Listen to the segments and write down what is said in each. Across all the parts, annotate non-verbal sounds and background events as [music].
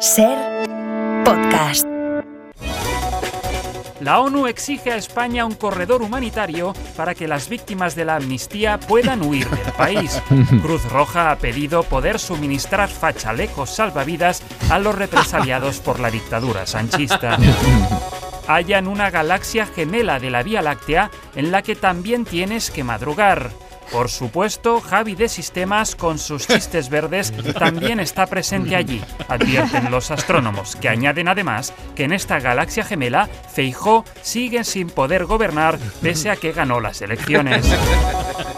Ser podcast. La ONU exige a España un corredor humanitario para que las víctimas de la amnistía puedan huir del país. [laughs] Cruz Roja ha pedido poder suministrar fachalecos salvavidas a los represaliados por la dictadura sanchista. [laughs] Hallan una galaxia gemela de la Vía Láctea en la que también tienes que madrugar. Por supuesto, Javi de Sistemas, con sus chistes verdes, también está presente allí, advierten los astrónomos, que añaden además que en esta galaxia gemela, Feijó sigue sin poder gobernar pese a que ganó las elecciones.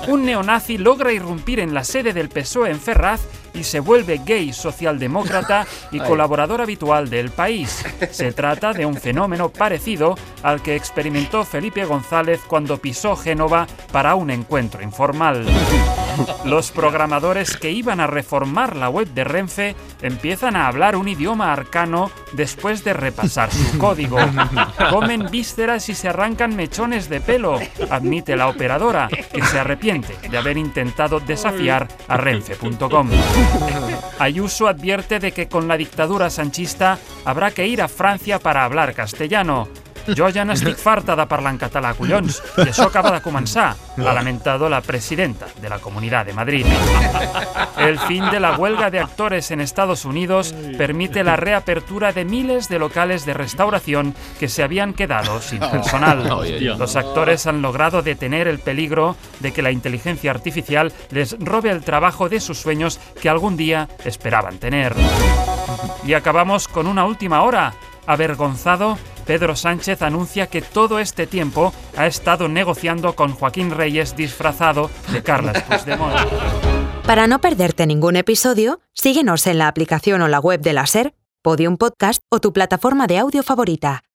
Un neonazi logra irrumpir en la sede del PSOE en Ferraz y se vuelve gay socialdemócrata y colaborador habitual del país. Se [laughs] trata de un fenómeno parecido al que experimentó Felipe González cuando pisó Génova para un encuentro informal. Los programadores que iban a reformar la web de Renfe empiezan a hablar un idioma arcano después de repasar su [laughs] código. Comen vísceras y se arrancan mechones de pelo, admite la operadora, que se arrepiente de haber intentado desafiar a Renfe.com. [laughs] Ayuso advierte de que con la dictadura sanchista habrá que ir a Francia para hablar castellano. Jo ja n'estic farta de parlar en català, collons, i això acaba de començar, ha lamentado la presidenta de la Comunidad de Madrid. El fin de la huelga de actores en Estados Unidos permite la reapertura de miles de locales de restauración que se habían quedado sin personal. [laughs] Los actores han logrado detener el peligro de que la inteligencia artificial les robe el trabajo de sus sueños que algún día esperaban tener. Y acabamos con una última hora. Avergonzado, Pedro Sánchez anuncia que todo este tiempo ha estado negociando con Joaquín Reyes disfrazado de Carles Puigdemont. Para no perderte ningún episodio, síguenos en la aplicación o la web de la Ser, Podium Podcast o tu plataforma de audio favorita.